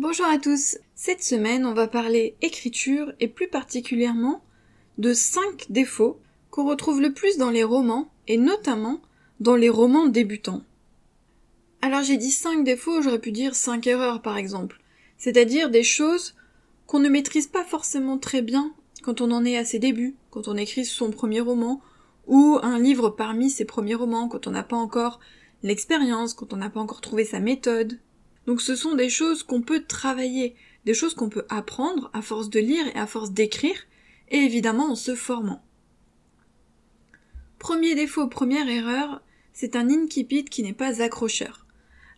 Bonjour à tous. Cette semaine, on va parler écriture et plus particulièrement de 5 défauts qu'on retrouve le plus dans les romans et notamment dans les romans débutants. Alors j'ai dit 5 défauts, j'aurais pu dire 5 erreurs par exemple. C'est-à-dire des choses qu'on ne maîtrise pas forcément très bien quand on en est à ses débuts, quand on écrit son premier roman, ou un livre parmi ses premiers romans, quand on n'a pas encore l'expérience, quand on n'a pas encore trouvé sa méthode, donc ce sont des choses qu'on peut travailler, des choses qu'on peut apprendre à force de lire et à force d'écrire, et évidemment en se formant. Premier défaut, première erreur, c'est un incipit qui n'est pas accrocheur.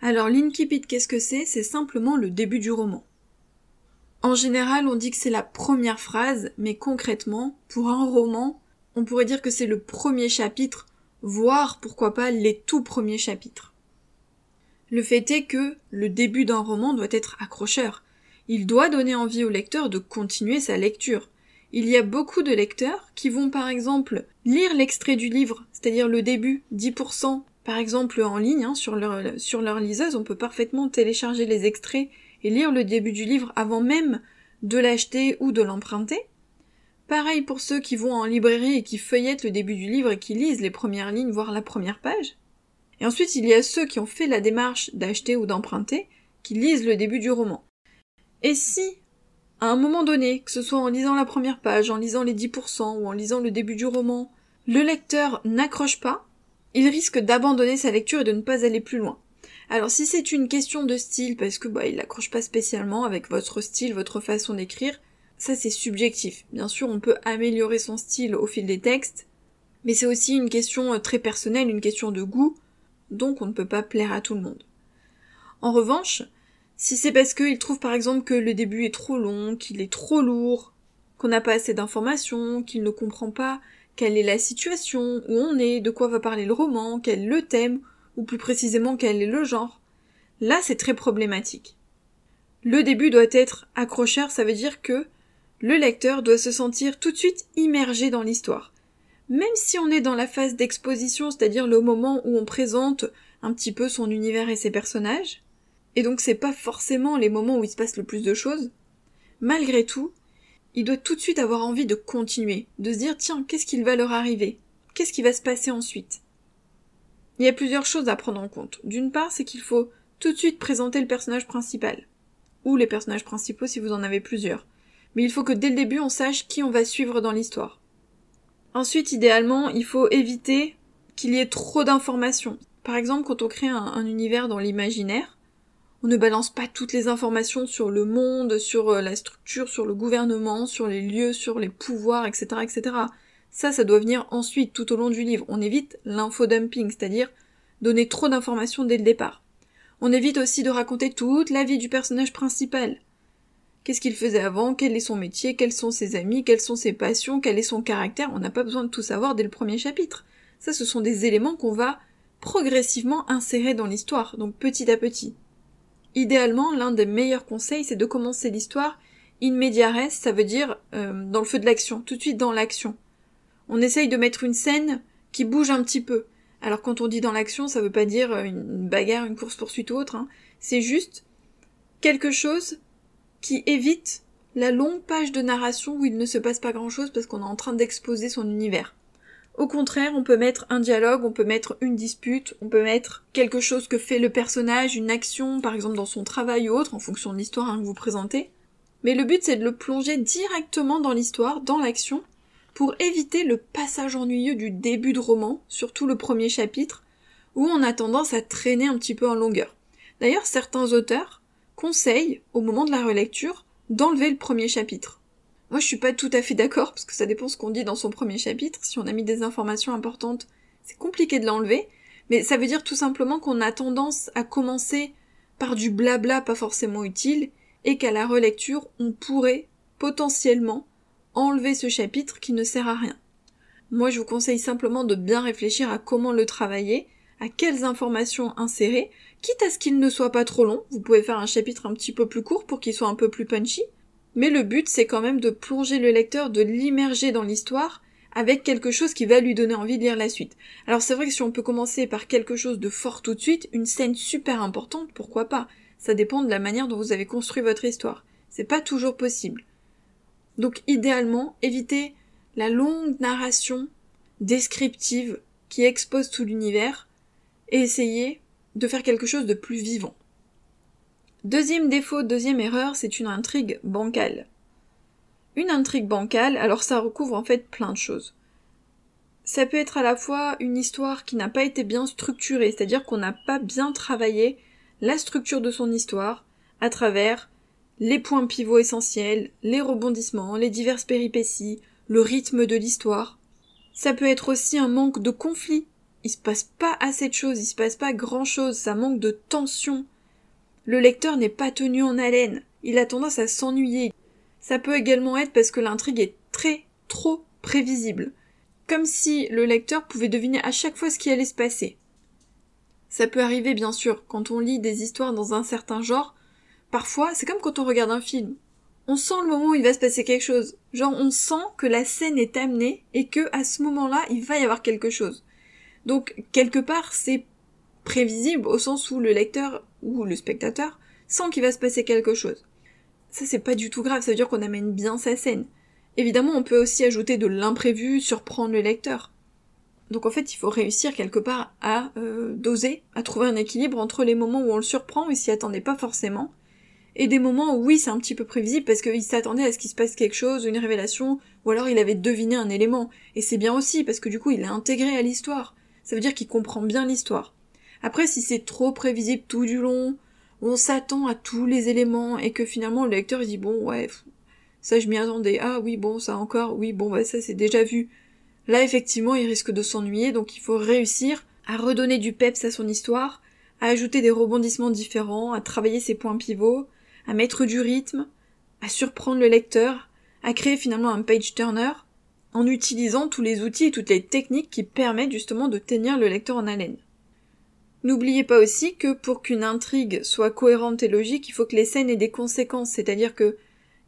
Alors l'incipit, qu'est-ce que c'est? C'est simplement le début du roman. En général, on dit que c'est la première phrase, mais concrètement, pour un roman, on pourrait dire que c'est le premier chapitre, voire pourquoi pas les tout premiers chapitres. Le fait est que le début d'un roman doit être accrocheur. Il doit donner envie au lecteur de continuer sa lecture. Il y a beaucoup de lecteurs qui vont par exemple lire l'extrait du livre, c'est-à-dire le début, 10%, par exemple en ligne, hein, sur, leur, sur leur liseuse, on peut parfaitement télécharger les extraits et lire le début du livre avant même de l'acheter ou de l'emprunter. Pareil pour ceux qui vont en librairie et qui feuillettent le début du livre et qui lisent les premières lignes, voire la première page. Et ensuite, il y a ceux qui ont fait la démarche d'acheter ou d'emprunter, qui lisent le début du roman. Et si, à un moment donné, que ce soit en lisant la première page, en lisant les 10% ou en lisant le début du roman, le lecteur n'accroche pas, il risque d'abandonner sa lecture et de ne pas aller plus loin. Alors si c'est une question de style, parce que bah il n'accroche pas spécialement avec votre style, votre façon d'écrire, ça c'est subjectif. Bien sûr, on peut améliorer son style au fil des textes, mais c'est aussi une question euh, très personnelle, une question de goût donc on ne peut pas plaire à tout le monde. En revanche, si c'est parce qu'il trouve par exemple que le début est trop long, qu'il est trop lourd, qu'on n'a pas assez d'informations, qu'il ne comprend pas quelle est la situation, où on est, de quoi va parler le roman, quel est le thème, ou plus précisément quel est le genre, là c'est très problématique. Le début doit être accrocheur, ça veut dire que le lecteur doit se sentir tout de suite immergé dans l'histoire même si on est dans la phase d'exposition, c'est-à-dire le moment où on présente un petit peu son univers et ses personnages, et donc c'est pas forcément les moments où il se passe le plus de choses, malgré tout, il doit tout de suite avoir envie de continuer, de se dire tiens, qu'est-ce qu'il va leur arriver? Qu'est-ce qui va se passer ensuite? Il y a plusieurs choses à prendre en compte. D'une part, c'est qu'il faut tout de suite présenter le personnage principal, ou les personnages principaux si vous en avez plusieurs. Mais il faut que dès le début on sache qui on va suivre dans l'histoire. Ensuite, idéalement, il faut éviter qu'il y ait trop d'informations. Par exemple, quand on crée un, univers dans l'imaginaire, on ne balance pas toutes les informations sur le monde, sur euh, la structure, sur le gouvernement, sur les lieux, sur les pouvoirs, etc., etc. Ça, ça doit venir ensuite, tout au long du livre. On évite l'infodumping, c'est-à-dire donner trop d'informations dès le départ. On évite aussi de raconter toute la vie du personnage principal. Qu'est-ce qu'il faisait avant? Quel est son métier? Quels sont ses amis? Quelles sont ses passions? Quel est son caractère? On n'a pas besoin de tout savoir dès le premier chapitre. Ça, ce sont des éléments qu'on va progressivement insérer dans l'histoire, donc petit à petit. Idéalement, l'un des meilleurs conseils, c'est de commencer l'histoire in media res, ça veut dire euh, dans le feu de l'action, tout de suite dans l'action. On essaye de mettre une scène qui bouge un petit peu. Alors quand on dit dans l'action, ça veut pas dire une bagarre, une course poursuite ou autre, hein. c'est juste quelque chose qui évite la longue page de narration où il ne se passe pas grand chose parce qu'on est en train d'exposer son univers. Au contraire, on peut mettre un dialogue, on peut mettre une dispute, on peut mettre quelque chose que fait le personnage, une action, par exemple dans son travail ou autre, en fonction de l'histoire hein, que vous présentez. Mais le but c'est de le plonger directement dans l'histoire, dans l'action, pour éviter le passage ennuyeux du début de roman, surtout le premier chapitre, où on a tendance à traîner un petit peu en longueur. D'ailleurs, certains auteurs conseille, au moment de la relecture, d'enlever le premier chapitre. Moi, je suis pas tout à fait d'accord, parce que ça dépend ce qu'on dit dans son premier chapitre. Si on a mis des informations importantes, c'est compliqué de l'enlever. Mais ça veut dire tout simplement qu'on a tendance à commencer par du blabla pas forcément utile, et qu'à la relecture, on pourrait potentiellement enlever ce chapitre qui ne sert à rien. Moi, je vous conseille simplement de bien réfléchir à comment le travailler, à quelles informations insérer, quitte à ce qu'il ne soit pas trop long, vous pouvez faire un chapitre un petit peu plus court pour qu'il soit un peu plus punchy, mais le but c'est quand même de plonger le lecteur, de l'immerger dans l'histoire, avec quelque chose qui va lui donner envie de lire la suite. Alors c'est vrai que si on peut commencer par quelque chose de fort tout de suite, une scène super importante, pourquoi pas? Ça dépend de la manière dont vous avez construit votre histoire. C'est pas toujours possible. Donc idéalement, évitez la longue narration descriptive qui expose tout l'univers et essayez de faire quelque chose de plus vivant. Deuxième défaut, deuxième erreur, c'est une intrigue bancale. Une intrigue bancale, alors ça recouvre en fait plein de choses. Ça peut être à la fois une histoire qui n'a pas été bien structurée, c'est-à-dire qu'on n'a pas bien travaillé la structure de son histoire à travers les points pivots essentiels, les rebondissements, les diverses péripéties, le rythme de l'histoire. Ça peut être aussi un manque de conflit. Il se passe pas assez de choses, il se passe pas grand chose, ça manque de tension. Le lecteur n'est pas tenu en haleine, il a tendance à s'ennuyer. Ça peut également être parce que l'intrigue est très, trop prévisible. Comme si le lecteur pouvait deviner à chaque fois ce qui allait se passer. Ça peut arriver bien sûr quand on lit des histoires dans un certain genre, Parfois, c'est comme quand on regarde un film. On sent le moment où il va se passer quelque chose. Genre, on sent que la scène est amenée et que à ce moment-là, il va y avoir quelque chose. Donc, quelque part, c'est prévisible au sens où le lecteur ou le spectateur sent qu'il va se passer quelque chose. Ça, c'est pas du tout grave, ça veut dire qu'on amène bien sa scène. Évidemment, on peut aussi ajouter de l'imprévu, surprendre le lecteur. Donc en fait, il faut réussir quelque part à euh, doser, à trouver un équilibre entre les moments où on le surprend et s'y attendait pas forcément, et des moments où oui, c'est un petit peu prévisible parce qu'il s'attendait à ce qu'il se passe quelque chose, une révélation, ou alors il avait deviné un élément. Et c'est bien aussi parce que du coup, il est intégré à l'histoire. Ça veut dire qu'il comprend bien l'histoire. Après, si c'est trop prévisible tout du long, on s'attend à tous les éléments et que finalement le lecteur il dit bon ouais, ça je m'y attendais, ah oui bon ça encore, oui bon bah ça c'est déjà vu. Là effectivement il risque de s'ennuyer donc il faut réussir à redonner du peps à son histoire, à ajouter des rebondissements différents, à travailler ses points pivots, à mettre du rythme, à surprendre le lecteur, à créer finalement un page turner, en utilisant tous les outils et toutes les techniques qui permettent justement de tenir le lecteur en haleine. N'oubliez pas aussi que pour qu'une intrigue soit cohérente et logique, il faut que les scènes aient des conséquences, c'est-à-dire que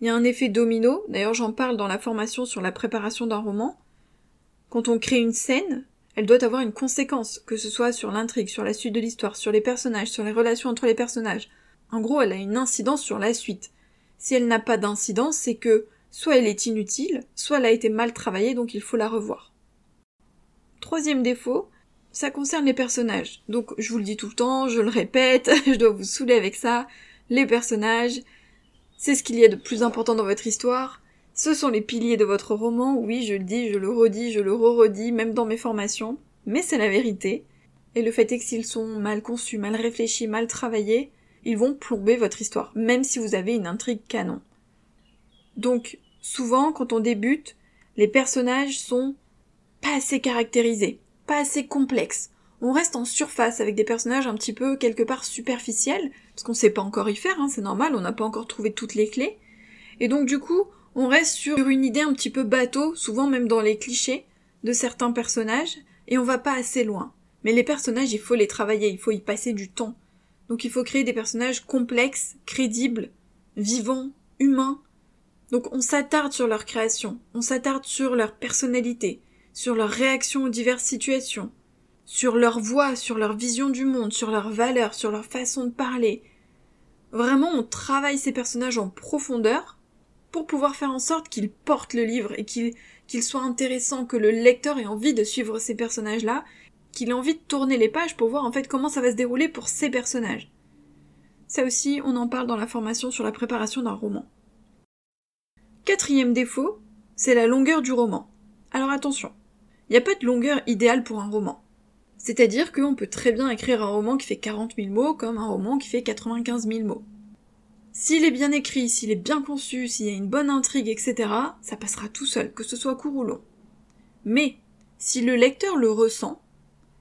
il y a un effet domino, d'ailleurs j'en parle dans la formation sur la préparation d'un roman. Quand on crée une scène, elle doit avoir une conséquence, que ce soit sur l'intrigue, sur la suite de l'histoire, sur les personnages, sur les relations entre les personnages, en gros, elle a une incidence sur la suite. Si elle n'a pas d'incidence, c'est que soit elle est inutile, soit elle a été mal travaillée, donc il faut la revoir. Troisième défaut, ça concerne les personnages. Donc je vous le dis tout le temps, je le répète, je dois vous saouler avec ça. Les personnages, c'est ce qu'il y a de plus important dans votre histoire. Ce sont les piliers de votre roman, oui, je le dis, je le redis, je le re-redis, même dans mes formations, mais c'est la vérité. Et le fait est que s'ils sont mal conçus, mal réfléchis, mal travaillés, ils vont plomber votre histoire, même si vous avez une intrigue canon. Donc, souvent, quand on débute, les personnages sont pas assez caractérisés, pas assez complexes. On reste en surface avec des personnages un petit peu quelque part superficiels, parce qu'on sait pas encore y faire, hein, c'est normal, on n'a pas encore trouvé toutes les clés. Et donc du coup, on reste sur une idée un petit peu bateau, souvent même dans les clichés de certains personnages, et on va pas assez loin. Mais les personnages, il faut les travailler, il faut y passer du temps. Donc il faut créer des personnages complexes, crédibles, vivants, humains. Donc on s'attarde sur leur création, on s'attarde sur leur personnalité, sur leur réaction aux diverses situations, sur leur voix, sur leur vision du monde, sur leurs valeurs, sur leur façon de parler. Vraiment, on travaille ces personnages en profondeur pour pouvoir faire en sorte qu'ils portent le livre et qu'ils qu'il soit intéressant, que le lecteur ait envie de suivre ces personnages-là qu'il ait envie de tourner les pages pour voir en fait comment ça va se dérouler pour ces personnages. Ça aussi, on en parle dans la formation sur la préparation d'un roman. Quatrième défaut, c'est la longueur du roman. Alors attention, il n'y a pas de longueur idéale pour un roman. C'est-à-dire qu'on peut très bien écrire un roman qui fait 40 000 mots comme un roman qui fait 95 000 mots. S'il est bien écrit, s'il est bien conçu, s'il y a une bonne intrigue, etc., ça passera tout seul, que ce soit court ou long. Mais, si le lecteur le ressent,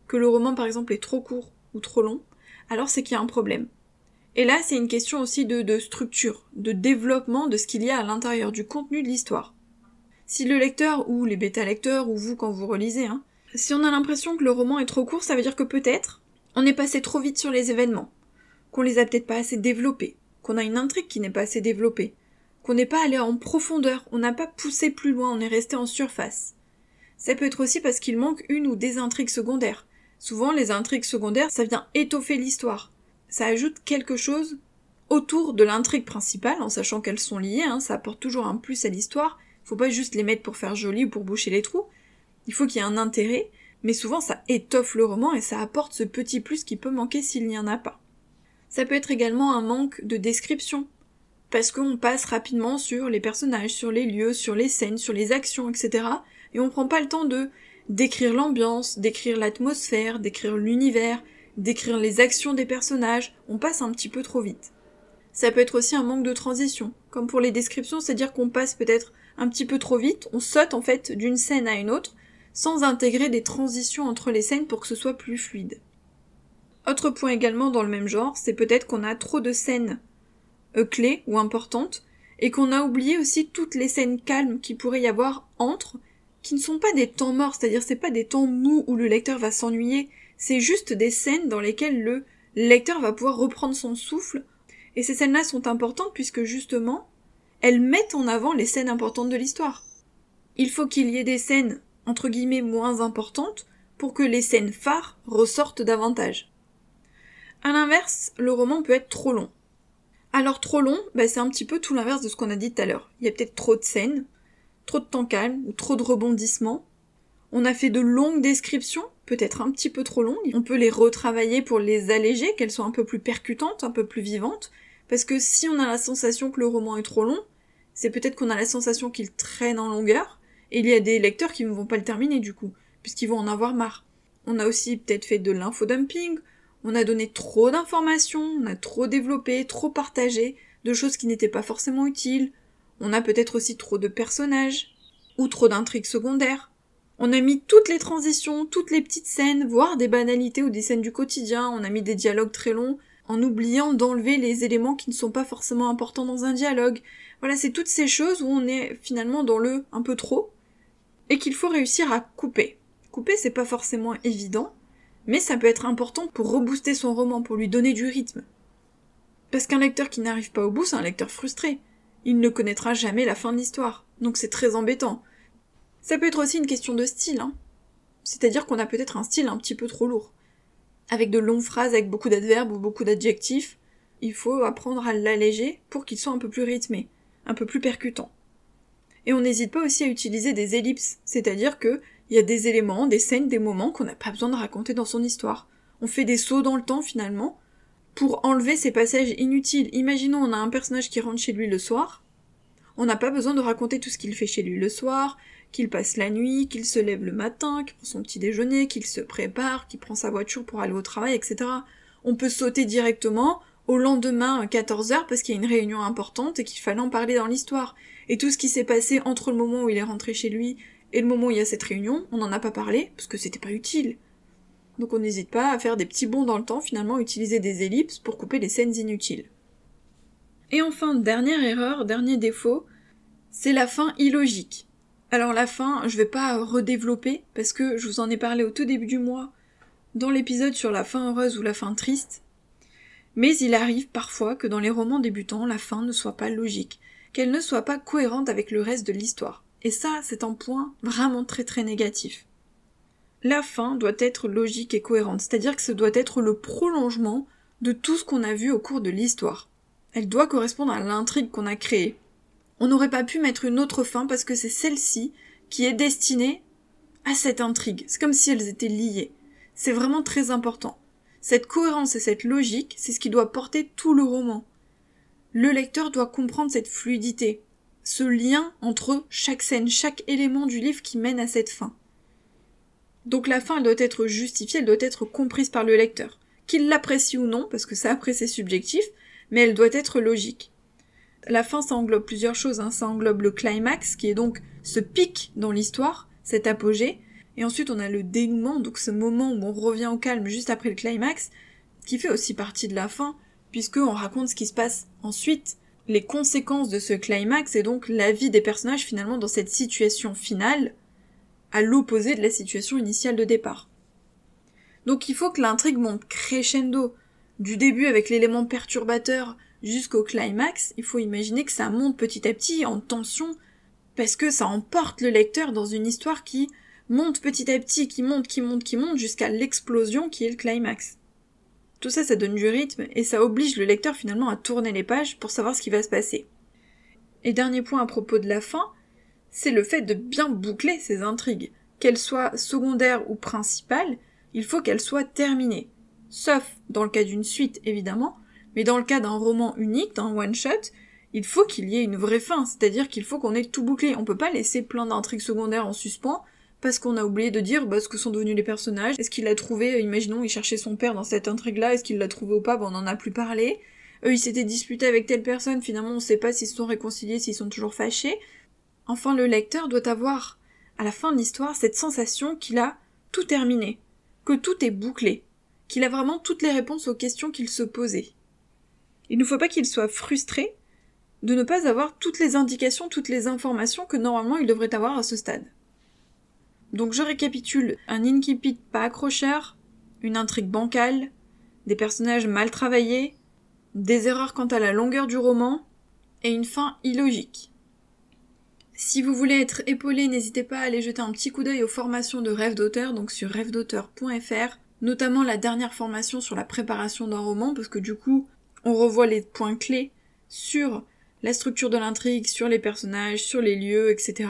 que le roman par exemple est trop court ou trop long, alors c'est qu'il y a un problème. Et là, c'est une question aussi de, structure, de développement de ce qu'il y a à l'intérieur du contenu de l'histoire. Si le lecteur, ou les bêta-lecteurs, ou vous quand vous relisez, hein, si on a l'impression que le roman est trop court, ça veut dire que peut-être on est passé trop vite sur les événements, qu'on les a peut-être pas assez développés, qu'on a une intrigue qui n'est pas assez développée, qu'on n'est pas allé en profondeur, on n'a pas poussé plus loin, on est resté en surface. Ça peut être aussi parce qu'il manque une ou des intrigues secondaires, Souvent, les intrigues secondaires, ça vient étoffer l'histoire. Ça ajoute quelque chose autour de l'intrigue principale, en sachant qu'elles sont liées, hein, ça apporte toujours un plus à l'histoire, faut pas juste les mettre pour faire joli ou pour boucher les trous, il faut qu'il y ait un intérêt, mais souvent ça étoffe le roman et ça apporte ce petit plus qui peut manquer s'il n'y en a pas. Ça peut être également un manque de description, parce qu'on passe rapidement sur les personnages, sur les lieux, sur les scènes, sur les actions, etc. Et on prend pas le temps de décrire l'ambiance, décrire l'atmosphère, décrire l'univers, décrire les actions des personnages, on passe un petit peu trop vite. Ça peut être aussi un manque de transition. Comme pour les descriptions, c'est-à-dire qu'on passe peut-être un petit peu trop vite, on saute en fait d'une scène à une autre, sans intégrer des transitions entre les scènes pour que ce soit plus fluide. Autre point également dans le même genre, c'est peut-être qu'on a trop de scènes euh, clés ou importantes, et qu'on a oublié aussi toutes les scènes calmes qui pourrait y avoir entre, qui ne sont pas des temps morts, c'est-à-dire c'est pas des temps mous où le lecteur va s'ennuyer, c'est juste des scènes dans lesquelles le lecteur va pouvoir reprendre son souffle, et ces scènes-là sont importantes puisque justement, elles mettent en avant les scènes importantes de l'histoire. Il faut qu'il y ait des scènes, entre guillemets, moins importantes pour que les scènes phares ressortent davantage. À l'inverse, le roman peut être trop long. Alors trop long, bah, c'est un petit peu tout l'inverse de ce qu'on a dit tout à l'heure. Il y a peut-être trop de scènes, trop de temps calme ou trop de rebondissements. On a fait de longues descriptions, peut-être un petit peu trop longues. On peut les retravailler pour les alléger, qu'elles soient un peu plus percutantes, un peu plus vivantes. Parce que si on a la sensation que le roman est trop long, c'est peut-être qu'on a la sensation qu'il traîne en longueur, et il y a des lecteurs qui ne vont pas le terminer du coup, puisqu'ils vont en avoir marre. On a aussi peut-être fait de l'infodumping, on a donné trop d'informations, on a trop développé, trop partagé, de choses qui n'étaient pas forcément utiles. On a peut-être aussi trop de personnages, ou trop d'intrigues secondaires. On a mis toutes les transitions, toutes les petites scènes, voire des banalités ou des scènes du quotidien, on a mis des dialogues très longs, en oubliant d'enlever les éléments qui ne sont pas forcément importants dans un dialogue. Voilà, c'est toutes ces choses où on est finalement dans le un peu trop, et qu'il faut réussir à couper. Couper, c'est pas forcément évident, mais ça peut être important pour rebooster son roman, pour lui donner du rythme. Parce qu'un lecteur qui n'arrive pas au bout, c'est un lecteur frustré. Il ne connaîtra jamais la fin de l'histoire, donc c'est très embêtant. Ça peut être aussi une question de style, hein. C'est-à-dire qu'on a peut-être un style un petit peu trop lourd. Avec de longues phrases, avec beaucoup d'adverbes ou beaucoup d'adjectifs, il faut apprendre à l'alléger pour qu'il soit un peu plus rythmé, un peu plus percutant. Et on n'hésite pas aussi à utiliser des ellipses, c'est-à-dire que il y a des éléments, des scènes, des moments qu'on n'a pas besoin de raconter dans son histoire. On fait des sauts dans le temps finalement pour enlever ces passages inutiles. Imaginons on a un personnage qui rentre chez lui le soir. On n'a pas besoin de raconter tout ce qu'il fait chez lui le soir, qu'il passe la nuit, qu'il se lève le matin, qu'il prend son petit déjeuner, qu'il se prépare, qu'il prend sa voiture pour aller au travail, etc. On peut sauter directement au lendemain à 14h parce qu'il y a une réunion importante et qu'il fallait en parler dans l'histoire. Et tout ce qui s'est passé entre le moment où il est rentré chez lui et le moment où il y a cette réunion, on n'en a pas parlé, parce que c'était pas utile. Donc on n'hésite pas à faire des petits bonds dans le temps, finalement utiliser des ellipses pour couper les scènes inutiles. Et enfin, dernière erreur, dernier défaut, c'est la fin illogique. Alors la fin, je vais pas redévelopper, parce que je vous en ai parlé au tout début du mois, dans l'épisode sur la fin heureuse ou la fin triste, mais il arrive parfois que dans les romans débutants, la fin ne soit pas logique, qu'elle ne soit pas cohérente avec le reste de l'histoire. Et ça, c'est un point vraiment très très négatif. La fin doit être logique et cohérente, c'est-à-dire que ce doit être le prolongement de tout ce qu'on a vu au cours de l'histoire. Elle doit correspondre à l'intrigue qu'on a créée. On n'aurait pas pu mettre une autre fin parce que c'est celle-ci qui est destinée à cette intrigue. C'est comme si elles étaient liées. C'est vraiment très important. Cette cohérence et cette logique, c'est ce qui doit porter tout le roman. Le lecteur doit comprendre cette fluidité, ce lien entre chaque scène, chaque élément du livre qui mène à cette fin. Donc la fin, elle doit être justifiée, elle doit être comprise par le lecteur. Qu'il l'apprécie ou non, parce que ça après c'est subjectif, mais elle doit être logique. La fin, ça englobe plusieurs choses, hein. ça englobe le climax, qui est donc ce pic dans l'histoire, cet apogée, et ensuite on a le dénouement, donc ce moment où on revient au calme juste après le climax, qui fait aussi partie de la fin, puisque on raconte ce qui se passe ensuite, les conséquences de ce climax et donc la vie des personnages finalement dans cette situation finale, à l'opposé de la situation initiale de départ. Donc il faut que l'intrigue monte crescendo, du début avec l'élément perturbateur jusqu'au climax, il faut imaginer que ça monte petit à petit en tension, parce que ça emporte le lecteur dans une histoire qui monte petit à petit, qui monte, qui monte, qui monte, jusqu'à l'explosion qui est le climax. Tout ça, ça donne du rythme et ça oblige le lecteur finalement à tourner les pages pour savoir ce qui va se passer. Et dernier point à propos de la fin, c'est le fait de bien boucler ces intrigues. Qu'elles soient secondaires ou principales, il faut qu'elles soient terminées. Sauf dans le cas d'une suite, évidemment, mais dans le cas d'un roman unique, d'un one-shot, il faut qu'il y ait une vraie fin, c'est-à-dire qu'il faut qu'on ait tout bouclé. On peut pas laisser plein d'intrigues secondaires en suspens, parce qu'on a oublié de dire bah, ce que sont devenus les personnages. Est-ce qu'il l'a trouvé, imaginons, il cherchait son père dans cette intrigue-là, est-ce qu'il l'a trouvé ou pas, bah, on en a plus parlé. Eux, ils s'étaient disputés avec telle personne, finalement, on sait pas s'ils se sont réconciliés, s'ils sont toujours fâchés. Enfin, le lecteur doit avoir, à la fin de l'histoire, cette sensation qu'il a tout terminé, que tout est bouclé, qu'il a vraiment toutes les réponses aux questions qu'il se posait. Il ne faut pas qu'il soit frustré de ne pas avoir toutes les indications, toutes les informations que normalement il devrait avoir à ce stade. Donc je récapitule, un incipit pas accrocheur, une intrigue bancale, des personnages mal travaillés, des erreurs quant à la longueur du roman, et une fin illogique. Si vous voulez être épaulé, n'hésitez pas à aller jeter un petit coup d'œil aux formations de rêve d'auteur, donc sur rêvedauteur.fr, notamment la dernière formation sur la préparation d'un roman, parce que du coup, on revoit les points clés sur la structure de l'intrigue, sur les personnages, sur les lieux, etc.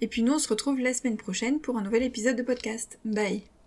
Et puis nous, on se retrouve la semaine prochaine pour un nouvel épisode de podcast. Bye